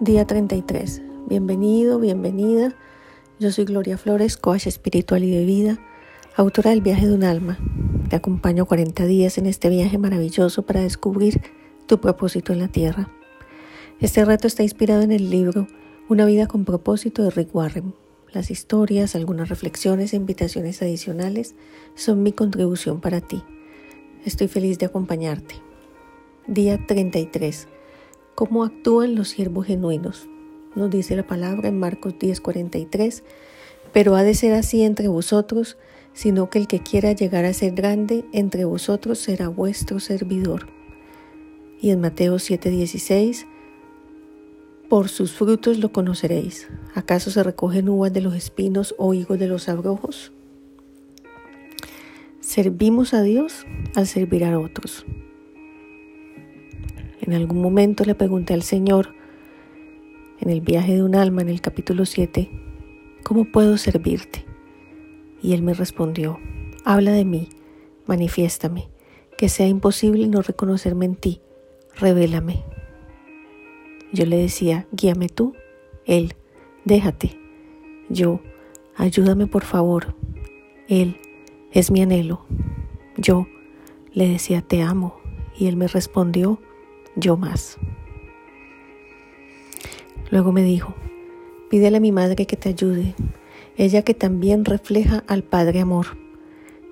Día 33. Bienvenido, bienvenida. Yo soy Gloria Flores, coach espiritual y de vida, autora del viaje de un alma. Te acompaño 40 días en este viaje maravilloso para descubrir tu propósito en la tierra. Este reto está inspirado en el libro Una vida con propósito de Rick Warren. Las historias, algunas reflexiones e invitaciones adicionales son mi contribución para ti. Estoy feliz de acompañarte. Día 33 cómo actúan los siervos genuinos. Nos dice la palabra en Marcos 10:43, pero ha de ser así entre vosotros, sino que el que quiera llegar a ser grande entre vosotros será vuestro servidor. Y en Mateo 7:16, por sus frutos lo conoceréis. ¿Acaso se recogen uvas de los espinos o higos de los abrojos? Servimos a Dios al servir a otros. En algún momento le pregunté al Señor, en el viaje de un alma, en el capítulo 7, ¿cómo puedo servirte? Y Él me respondió, habla de mí, manifiéstame, que sea imposible no reconocerme en ti, revélame. Yo le decía, guíame tú, Él, déjate. Yo, ayúdame por favor. Él, es mi anhelo. Yo le decía, te amo. Y Él me respondió, yo más. Luego me dijo, pídele a mi madre que te ayude, ella que también refleja al Padre Amor.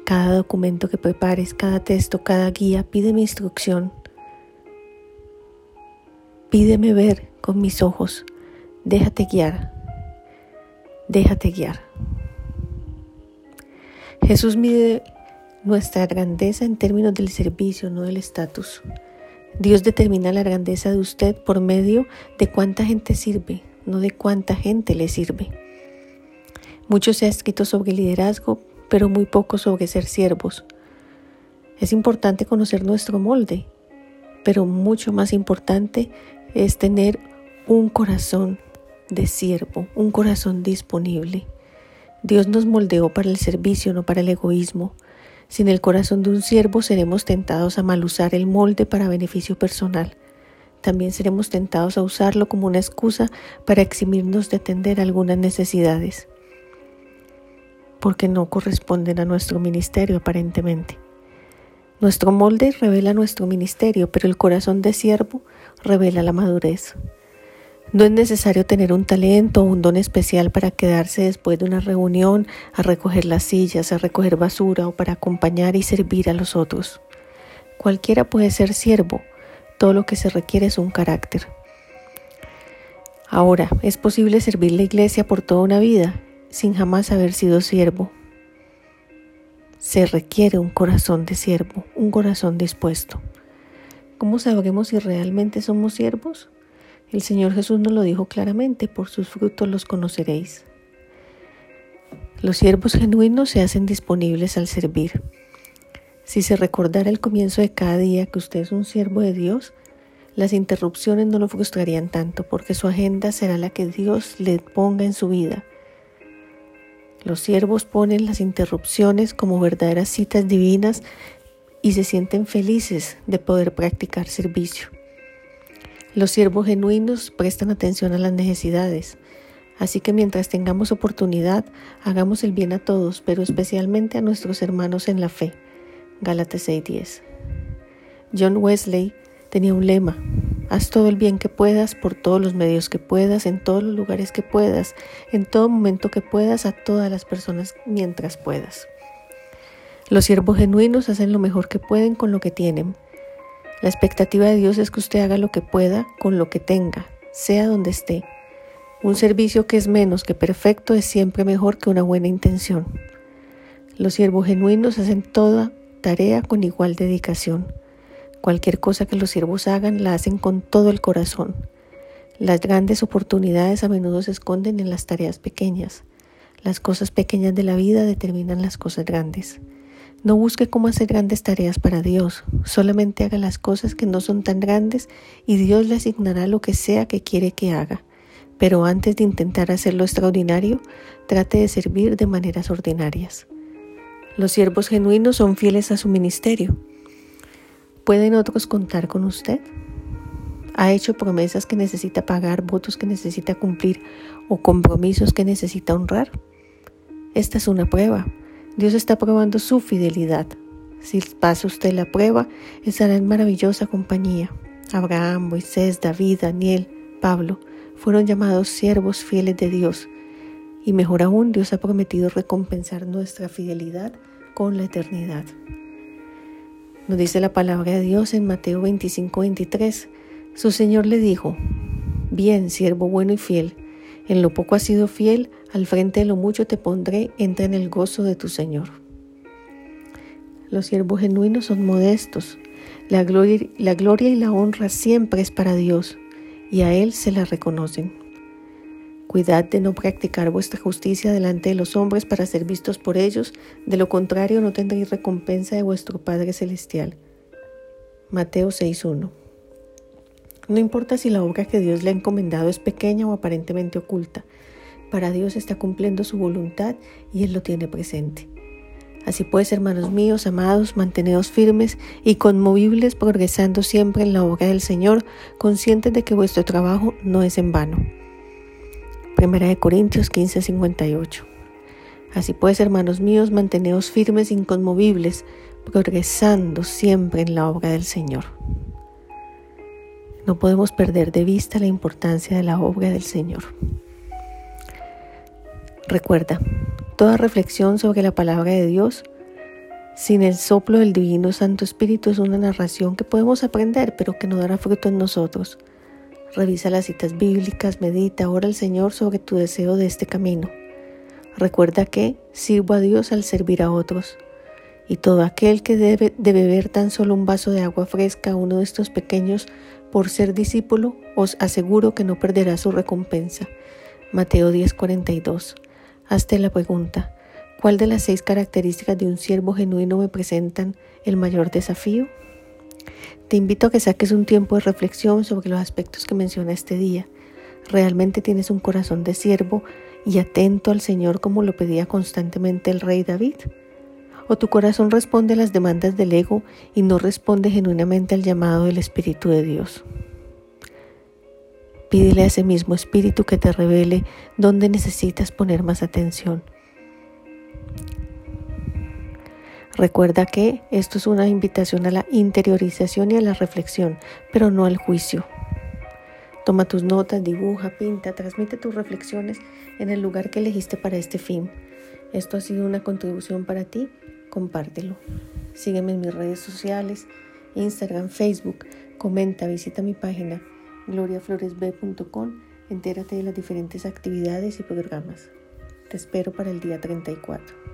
Cada documento que prepares, cada texto, cada guía, pídeme instrucción. Pídeme ver con mis ojos. Déjate guiar. Déjate guiar. Jesús mide nuestra grandeza en términos del servicio, no del estatus. Dios determina la grandeza de usted por medio de cuánta gente sirve, no de cuánta gente le sirve. Mucho se ha escrito sobre liderazgo, pero muy poco sobre ser siervos. Es importante conocer nuestro molde, pero mucho más importante es tener un corazón de siervo, un corazón disponible. Dios nos moldeó para el servicio, no para el egoísmo. Sin el corazón de un siervo seremos tentados a mal usar el molde para beneficio personal. También seremos tentados a usarlo como una excusa para eximirnos de atender algunas necesidades, porque no corresponden a nuestro ministerio aparentemente. Nuestro molde revela nuestro ministerio, pero el corazón de siervo revela la madurez. No es necesario tener un talento o un don especial para quedarse después de una reunión a recoger las sillas, a recoger basura o para acompañar y servir a los otros. Cualquiera puede ser siervo, todo lo que se requiere es un carácter. Ahora, ¿es posible servir la iglesia por toda una vida sin jamás haber sido siervo? Se requiere un corazón de siervo, un corazón dispuesto. ¿Cómo sabremos si realmente somos siervos? El Señor Jesús nos lo dijo claramente, por sus frutos los conoceréis. Los siervos genuinos se hacen disponibles al servir. Si se recordara el comienzo de cada día que usted es un siervo de Dios, las interrupciones no lo frustrarían tanto porque su agenda será la que Dios le ponga en su vida. Los siervos ponen las interrupciones como verdaderas citas divinas y se sienten felices de poder practicar servicio. Los siervos genuinos prestan atención a las necesidades, así que mientras tengamos oportunidad, hagamos el bien a todos, pero especialmente a nuestros hermanos en la fe. Gálatas 6:10. John Wesley tenía un lema, haz todo el bien que puedas, por todos los medios que puedas, en todos los lugares que puedas, en todo momento que puedas, a todas las personas mientras puedas. Los siervos genuinos hacen lo mejor que pueden con lo que tienen, la expectativa de Dios es que usted haga lo que pueda con lo que tenga, sea donde esté. Un servicio que es menos que perfecto es siempre mejor que una buena intención. Los siervos genuinos hacen toda tarea con igual dedicación. Cualquier cosa que los siervos hagan la hacen con todo el corazón. Las grandes oportunidades a menudo se esconden en las tareas pequeñas. Las cosas pequeñas de la vida determinan las cosas grandes. No busque cómo hacer grandes tareas para Dios, solamente haga las cosas que no son tan grandes y Dios le asignará lo que sea que quiere que haga. Pero antes de intentar hacer lo extraordinario, trate de servir de maneras ordinarias. Los siervos genuinos son fieles a su ministerio. ¿Pueden otros contar con usted? ha hecho promesas que necesita pagar, votos que necesita cumplir o compromisos que necesita honrar. Esta es una prueba. Dios está probando su fidelidad. Si pasa usted la prueba, estará en maravillosa compañía. Abraham, Moisés, David, Daniel, Pablo fueron llamados siervos fieles de Dios. Y mejor aún, Dios ha prometido recompensar nuestra fidelidad con la eternidad. Nos dice la palabra de Dios en Mateo 25, 23. Su Señor le dijo, Bien, siervo bueno y fiel, en lo poco has sido fiel, al frente de lo mucho te pondré, entra en el gozo de tu Señor. Los siervos genuinos son modestos. La gloria, la gloria y la honra siempre es para Dios, y a Él se la reconocen. Cuidad de no practicar vuestra justicia delante de los hombres para ser vistos por ellos, de lo contrario no tendréis recompensa de vuestro Padre Celestial. Mateo 6.1 No importa si la obra que Dios le ha encomendado es pequeña o aparentemente oculta, para Dios está cumpliendo su voluntad y Él lo tiene presente. Así pues, hermanos míos, amados, manteneos firmes y conmovibles, progresando siempre en la obra del Señor, conscientes de que vuestro trabajo no es en vano. Primera de Corintios 15, 58. Así pues, hermanos míos, manteneos firmes e inconmovibles, progresando siempre en la obra del Señor. No podemos perder de vista la importancia de la obra del Señor. Recuerda, toda reflexión sobre la palabra de Dios sin el soplo del Divino Santo Espíritu es una narración que podemos aprender, pero que no dará fruto en nosotros. Revisa las citas bíblicas, medita, ora al Señor sobre tu deseo de este camino. Recuerda que sirvo a Dios al servir a otros. Y todo aquel que debe de beber tan solo un vaso de agua fresca a uno de estos pequeños por ser discípulo, os aseguro que no perderá su recompensa. Mateo 10:42. Hazte la pregunta, ¿cuál de las seis características de un siervo genuino me presentan el mayor desafío? Te invito a que saques un tiempo de reflexión sobre los aspectos que menciona este día. ¿Realmente tienes un corazón de siervo y atento al Señor como lo pedía constantemente el rey David? ¿O tu corazón responde a las demandas del ego y no responde genuinamente al llamado del Espíritu de Dios? Pídele a ese mismo Espíritu que te revele dónde necesitas poner más atención Recuerda que esto es una invitación a la interiorización y a la reflexión, pero no al juicio. Toma tus notas, dibuja, pinta, transmite tus reflexiones en el lugar que elegiste para este fin. Esto ha sido una contribución para ti, compártelo. Sígueme en mis redes sociales, Instagram, Facebook, comenta, visita mi página gloriafloresb.com, entérate de las diferentes actividades y programas. Te espero para el día 34.